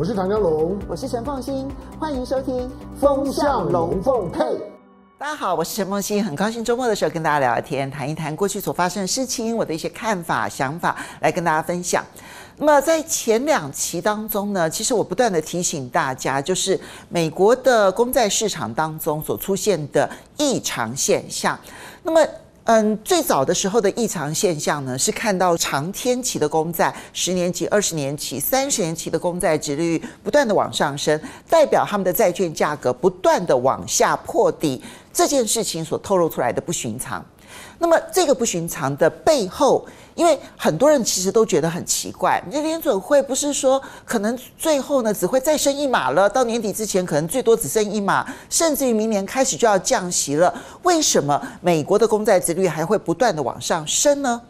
我是唐江龙，我是陈凤欣，欢迎收听《风向龙凤配》。大家好，我是陈凤欣，很高兴周末的时候跟大家聊聊天，谈一谈过去所发生的事情，我的一些看法、想法，来跟大家分享。那么在前两期当中呢，其实我不断的提醒大家，就是美国的公债市场当中所出现的异常现象。那么嗯，最早的时候的异常现象呢，是看到长天期的公债，十年期、二十年期、三十年期的公债值率不断的往上升，代表他们的债券价格不断的往下破底，这件事情所透露出来的不寻常。那么这个不寻常的背后，因为很多人其实都觉得很奇怪，你联准会不是说可能最后呢只会再升一码了，到年底之前可能最多只升一码，甚至于明年开始就要降息了，为什么美国的公债殖率还会不断的往上升呢？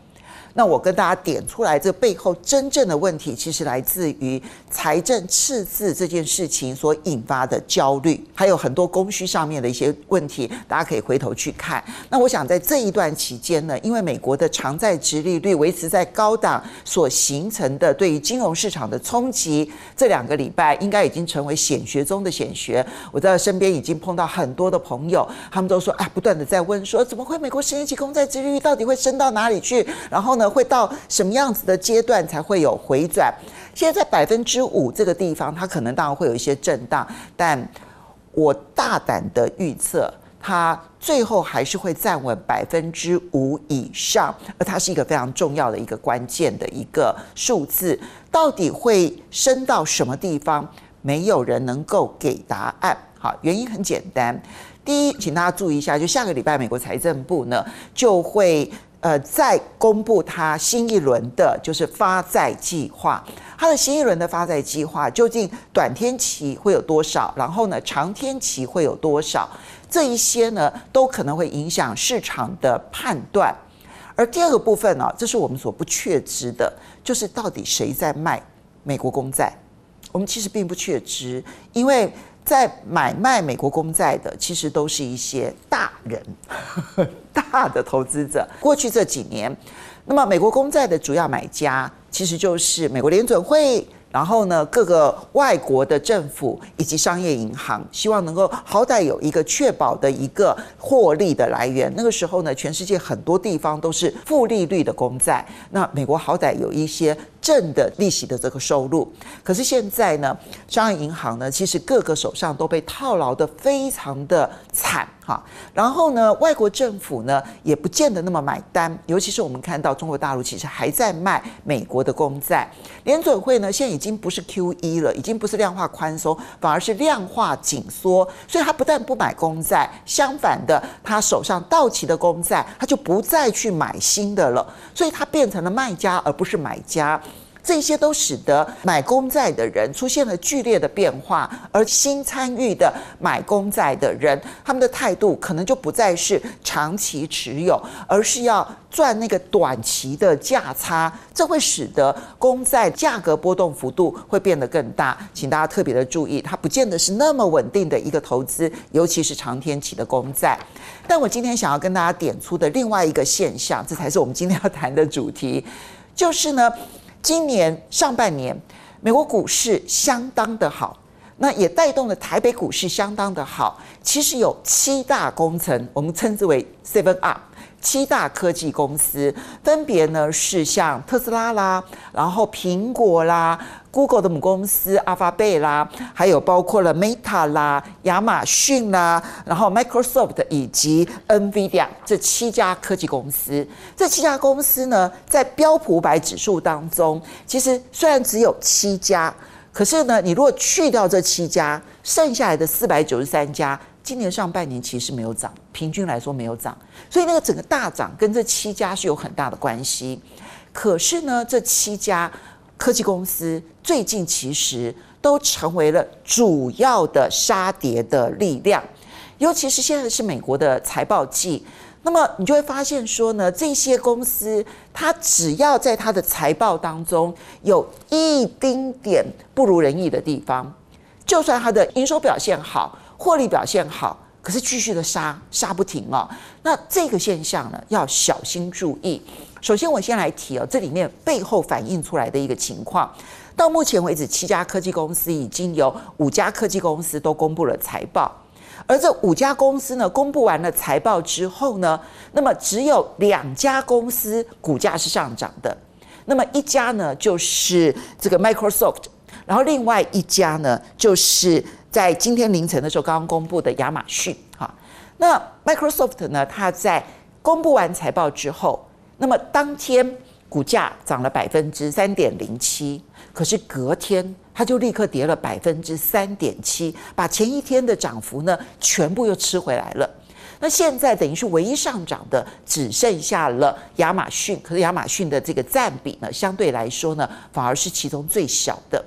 那我跟大家点出来，这背后真正的问题，其实来自于财政赤字这件事情所引发的焦虑，还有很多供需上面的一些问题，大家可以回头去看。那我想在这一段期间呢，因为美国的偿债殖利率维持在高档所形成的对于金融市场的冲击，这两个礼拜应该已经成为显学中的显学。我在身边已经碰到很多的朋友，他们都说啊，不断的在问说，怎么会美国十年期公债殖利率到底会升到哪里去？然后呢，会到什么样子的阶段才会有回转？现在在百分之五这个地方，它可能当然会有一些震荡，但我大胆的预测，它最后还是会站稳百分之五以上，而它是一个非常重要的一个关键的一个数字。到底会升到什么地方？没有人能够给答案。好，原因很简单，第一，请大家注意一下，就下个礼拜美国财政部呢就会。呃，再公布他新一轮的，就是发债计划。他的新一轮的发债计划究竟短天期会有多少？然后呢，长天期会有多少？这一些呢，都可能会影响市场的判断。而第二个部分呢，这是我们所不确知的，就是到底谁在卖美国公债？我们其实并不确知，因为。在买卖美国公债的，其实都是一些大人、大的投资者。过去这几年，那么美国公债的主要买家，其实就是美国联准会。然后呢，各个外国的政府以及商业银行，希望能够好歹有一个确保的一个获利的来源。那个时候呢，全世界很多地方都是负利率的公债，那美国好歹有一些正的利息的这个收入。可是现在呢，商业银行呢，其实各个手上都被套牢的非常的惨。然后呢，外国政府呢也不见得那么买单，尤其是我们看到中国大陆其实还在卖美国的公债，联准会呢现在已经不是 QE 了，已经不是量化宽松，反而是量化紧缩，所以他不但不买公债，相反的，他手上到期的公债他就不再去买新的了，所以他变成了卖家而不是买家。这些都使得买公债的人出现了剧烈的变化，而新参与的买公债的人，他们的态度可能就不再是长期持有，而是要赚那个短期的价差。这会使得公债价格波动幅度会变得更大，请大家特别的注意，它不见得是那么稳定的一个投资，尤其是长天期的公债。但我今天想要跟大家点出的另外一个现象，这才是我们今天要谈的主题，就是呢。今年上半年，美国股市相当的好，那也带动了台北股市相当的好。其实有七大工程，我们称之为 Seven Up。七大科技公司分别呢是像特斯拉啦，然后苹果啦，Google 的母公司阿法贝啦，还有包括了 Meta 啦、亚马逊啦，然后 Microsoft 以及 NVIDIA 这七家科技公司。这七家公司呢，在标普百指数当中，其实虽然只有七家，可是呢，你如果去掉这七家，剩下来的四百九十三家。今年上半年其实没有涨，平均来说没有涨，所以那个整个大涨跟这七家是有很大的关系。可是呢，这七家科技公司最近其实都成为了主要的杀跌的力量，尤其是现在是美国的财报季，那么你就会发现说呢，这些公司它只要在它的财报当中有一丁点不如人意的地方，就算它的营收表现好。获利表现好，可是继续的杀杀不停哦。那这个现象呢，要小心注意。首先，我先来提哦，这里面背后反映出来的一个情况，到目前为止，七家科技公司已经有五家科技公司都公布了财报，而这五家公司呢，公布完了财报之后呢，那么只有两家公司股价是上涨的，那么一家呢就是这个 Microsoft，然后另外一家呢就是在今天凌晨的时候刚刚公布的亚马逊。哈，那 Microsoft 呢，它在公布完财报之后，那么当天股价涨了百分之三点零七。可是隔天，它就立刻跌了百分之三点七，把前一天的涨幅呢全部又吃回来了。那现在等于是唯一上涨的只剩下了亚马逊，可是亚马逊的这个占比呢，相对来说呢，反而是其中最小的。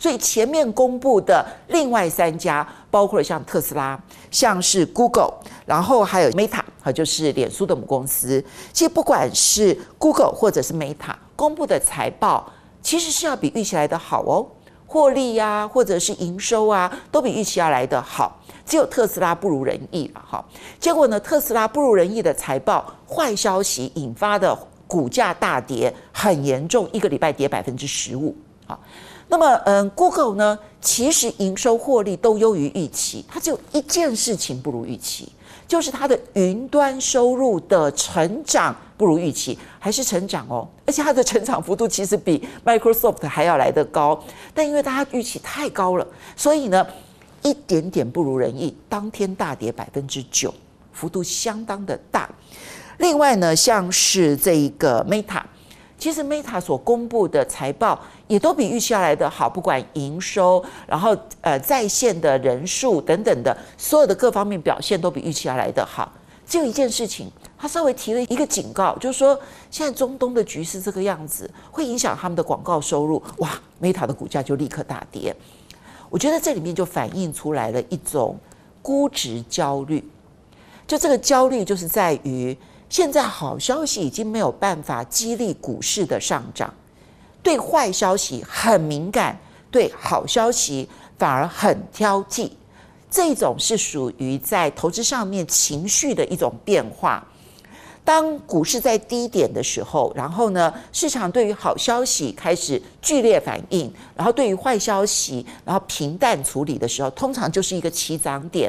所以前面公布的另外三家，包括了像特斯拉、像是 Google，然后还有 Meta，哈，就是脸书的母公司。其实不管是 Google 或者是 Meta 公布的财报。其实是要比预期来的好哦，获利呀、或者是营收啊，都比预期要来的好。只有特斯拉不如人意了哈。结果呢，特斯拉不如人意的财报坏消息引发的股价大跌很严重，一个礼拜跌百分之十五。那么嗯，Google 呢，其实营收获利都优于预期，它只有一件事情不如预期。就是它的云端收入的成长不如预期，还是成长哦，而且它的成长幅度其实比 Microsoft 还要来得高，但因为大家预期太高了，所以呢，一点点不如人意，当天大跌百分之九，幅度相当的大。另外呢，像是这一个 Meta。其实 Meta 所公布的财报也都比预期要来的好，不管营收，然后呃在线的人数等等的，所有的各方面表现都比预期要来的好。只有一件事情，他稍微提了一个警告，就是说现在中东的局势这个样子，会影响他们的广告收入。哇，Meta 的股价就立刻大跌。我觉得这里面就反映出来了一种估值焦虑，就这个焦虑就是在于。现在好消息已经没有办法激励股市的上涨，对坏消息很敏感，对好消息反而很挑剔。这种是属于在投资上面情绪的一种变化。当股市在低点的时候，然后呢，市场对于好消息开始剧烈反应，然后对于坏消息，然后平淡处理的时候，通常就是一个起涨点。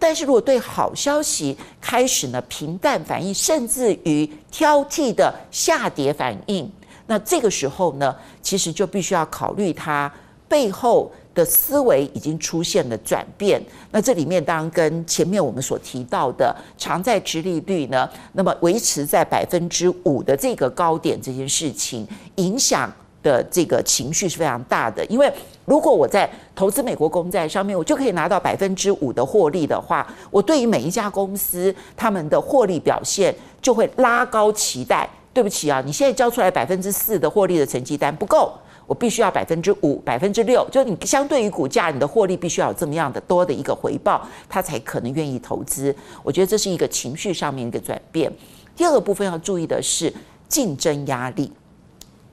但是如果对好消息开始呢平淡反应，甚至于挑剔的下跌反应，那这个时候呢，其实就必须要考虑它背后的思维已经出现了转变。那这里面当然跟前面我们所提到的偿债殖利率呢，那么维持在百分之五的这个高点这件事情影响的这个情绪是非常大的，因为如果我在投资美国公债上面，我就可以拿到百分之五的获利的话，我对于每一家公司他们的获利表现就会拉高期待。对不起啊，你现在交出来百分之四的获利的成绩单不够，我必须要百分之五、百分之六，就你相对于股价，你的获利必须要有这么样的多的一个回报，他才可能愿意投资。我觉得这是一个情绪上面一个转变。第二个部分要注意的是竞争压力。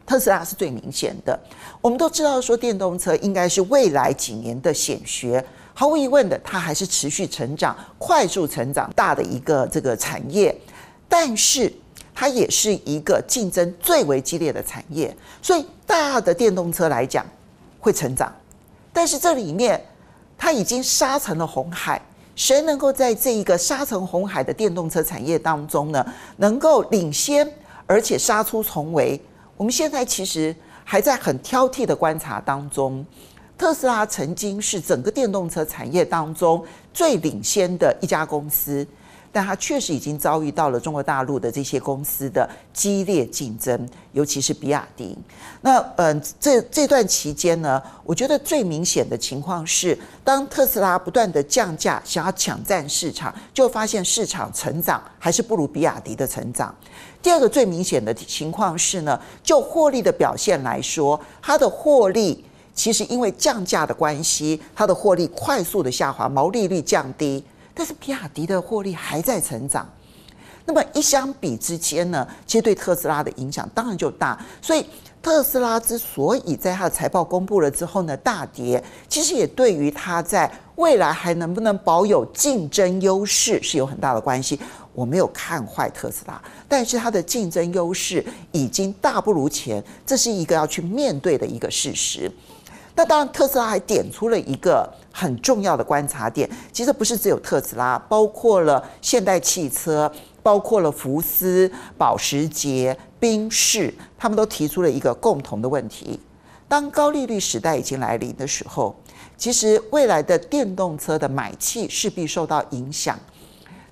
特斯拉是最明显的。我们都知道说电动车应该是未来几年的显学，毫无疑问的，它还是持续成长、快速成长大的一个这个产业。但是它也是一个竞争最为激烈的产业，所以大的电动车来讲会成长，但是这里面它已经杀成了红海，谁能够在这一个杀成红海的电动车产业当中呢，能够领先而且杀出重围？我们现在其实还在很挑剔的观察当中。特斯拉曾经是整个电动车产业当中最领先的一家公司。但它确实已经遭遇到了中国大陆的这些公司的激烈竞争，尤其是比亚迪。那嗯，这这段期间呢，我觉得最明显的情况是，当特斯拉不断的降价，想要抢占市场，就发现市场成长还是不如比亚迪的成长。第二个最明显的情况是呢，就获利的表现来说，它的获利其实因为降价的关系，它的获利快速的下滑，毛利率降低。但是比亚迪的获利还在成长，那么一相比之间呢，其实对特斯拉的影响当然就大。所以特斯拉之所以在它的财报公布了之后呢大跌，其实也对于它在未来还能不能保有竞争优势是有很大的关系。我没有看坏特斯拉，但是它的竞争优势已经大不如前，这是一个要去面对的一个事实。那当然，特斯拉还点出了一个很重要的观察点，其实不是只有特斯拉，包括了现代汽车，包括了福斯、保时捷、宾士，他们都提出了一个共同的问题：当高利率时代已经来临的时候，其实未来的电动车的买气势必受到影响。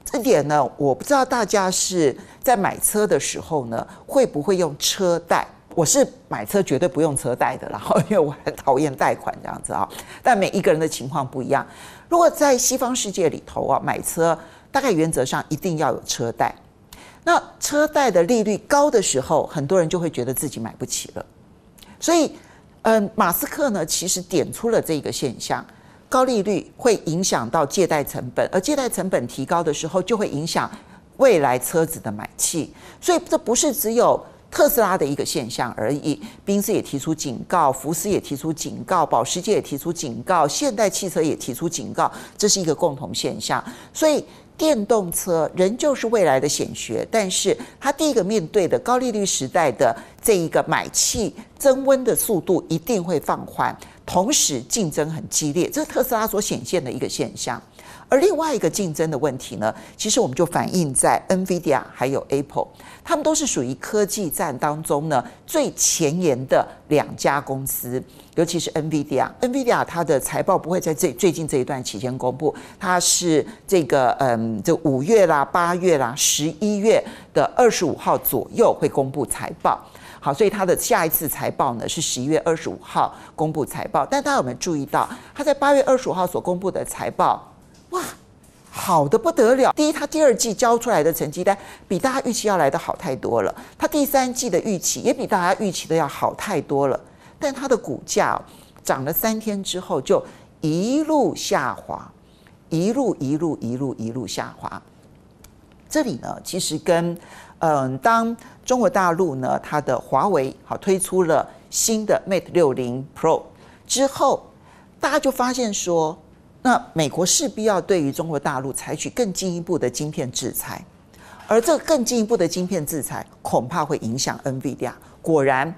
这点呢，我不知道大家是在买车的时候呢，会不会用车贷？我是买车绝对不用车贷的，然 后因为我很讨厌贷款这样子啊。但每一个人的情况不一样。如果在西方世界里头啊，买车大概原则上一定要有车贷。那车贷的利率高的时候，很多人就会觉得自己买不起了。所以，嗯，马斯克呢，其实点出了这个现象：高利率会影响到借贷成本，而借贷成本提高的时候，就会影响未来车子的买气。所以，这不是只有。特斯拉的一个现象而已，宾斯也提出警告，福斯也提出警告，保时捷也提出警告，现代汽车也提出警告，这是一个共同现象。所以，电动车仍旧是未来的显学，但是它第一个面对的高利率时代的这一个买气增温的速度一定会放缓，同时竞争很激烈，这是特斯拉所显现的一个现象。而另外一个竞争的问题呢，其实我们就反映在 NVIDIA 还有 Apple，他们都是属于科技战当中呢最前沿的两家公司，尤其是 NVIDIA。NVIDIA 它的财报不会在这最近这一段期间公布，它是这个嗯，这五月啦、八月啦、十一月的二十五号左右会公布财报。好，所以它的下一次财报呢是十一月二十五号公布财报。但大家有没有注意到，它在八月二十五号所公布的财报？哇，好的不得了！第一，他第二季交出来的成绩单比大家预期要来的好太多了。他第三季的预期也比大家预期的要好太多了。但他的股价涨了三天之后就一路下滑，一路一路一路一路下滑。这里呢，其实跟嗯，当中国大陆呢，它的华为好推出了新的 Mate 六零 Pro 之后，大家就发现说。那美国势必要对于中国大陆采取更进一步的晶片制裁，而这更进一步的晶片制裁恐怕会影响 NVIDIA。果然，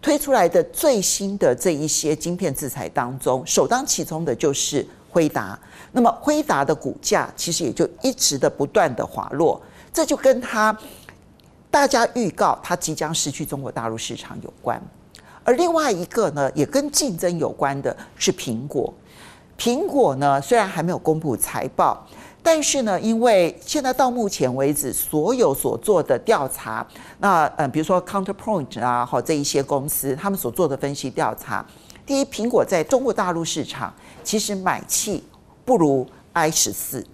推出来的最新的这一些晶片制裁当中，首当其冲的就是辉达。那么，辉达的股价其实也就一直的不断的滑落，这就跟他大家预告他即将失去中国大陆市场有关。而另外一个呢，也跟竞争有关的是苹果。苹果呢，虽然还没有公布财报，但是呢，因为现在到目前为止，所有所做的调查，那嗯，比如说 Counterpoint 啊，好这一些公司，他们所做的分析调查，第一，苹果在中国大陆市场其实买气不如 i 十四，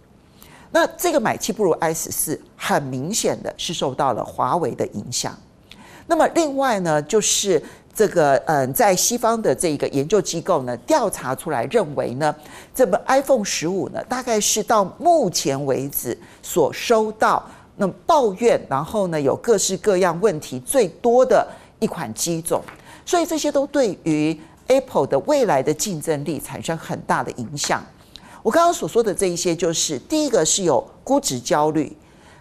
那这个买气不如 i 十四，很明显的是受到了华为的影响。那么另外呢，就是。这个嗯，在西方的这个研究机构呢，调查出来认为呢，这个 iPhone 十五呢，大概是到目前为止所收到那抱怨，然后呢有各式各样问题最多的一款机种，所以这些都对于 Apple 的未来的竞争力产生很大的影响。我刚刚所说的这一些，就是第一个是有估值焦虑，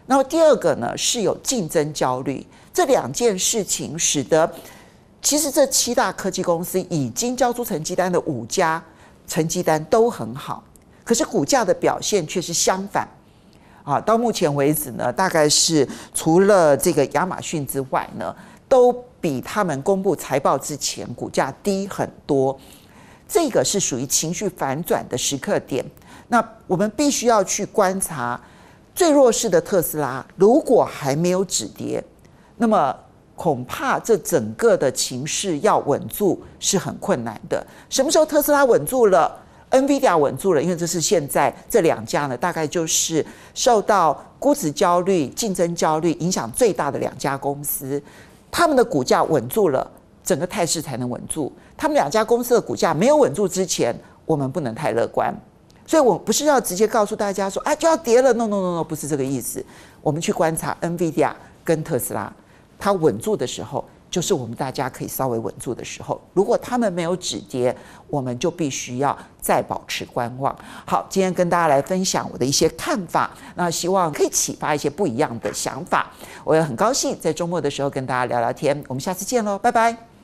然后第二个呢是有竞争焦虑，这两件事情使得。其实这七大科技公司已经交出成绩单的五家，成绩单都很好，可是股价的表现却是相反。啊，到目前为止呢，大概是除了这个亚马逊之外呢，都比他们公布财报之前股价低很多。这个是属于情绪反转的时刻点。那我们必须要去观察最弱势的特斯拉，如果还没有止跌，那么。恐怕这整个的情势要稳住是很困难的。什么时候特斯拉稳住了，NVIDIA 稳住了？因为这是现在这两家呢，大概就是受到估值焦虑、竞争焦虑影响最大的两家公司。他们的股价稳住了，整个态势才能稳住。他们两家公司的股价没有稳住之前，我们不能太乐观。所以我不是要直接告诉大家说啊就要跌了，no no no no，不是这个意思。我们去观察 NVIDIA 跟特斯拉。它稳住的时候，就是我们大家可以稍微稳住的时候。如果他们没有止跌，我们就必须要再保持观望。好，今天跟大家来分享我的一些看法，那希望可以启发一些不一样的想法。我也很高兴在周末的时候跟大家聊聊天。我们下次见喽，拜拜。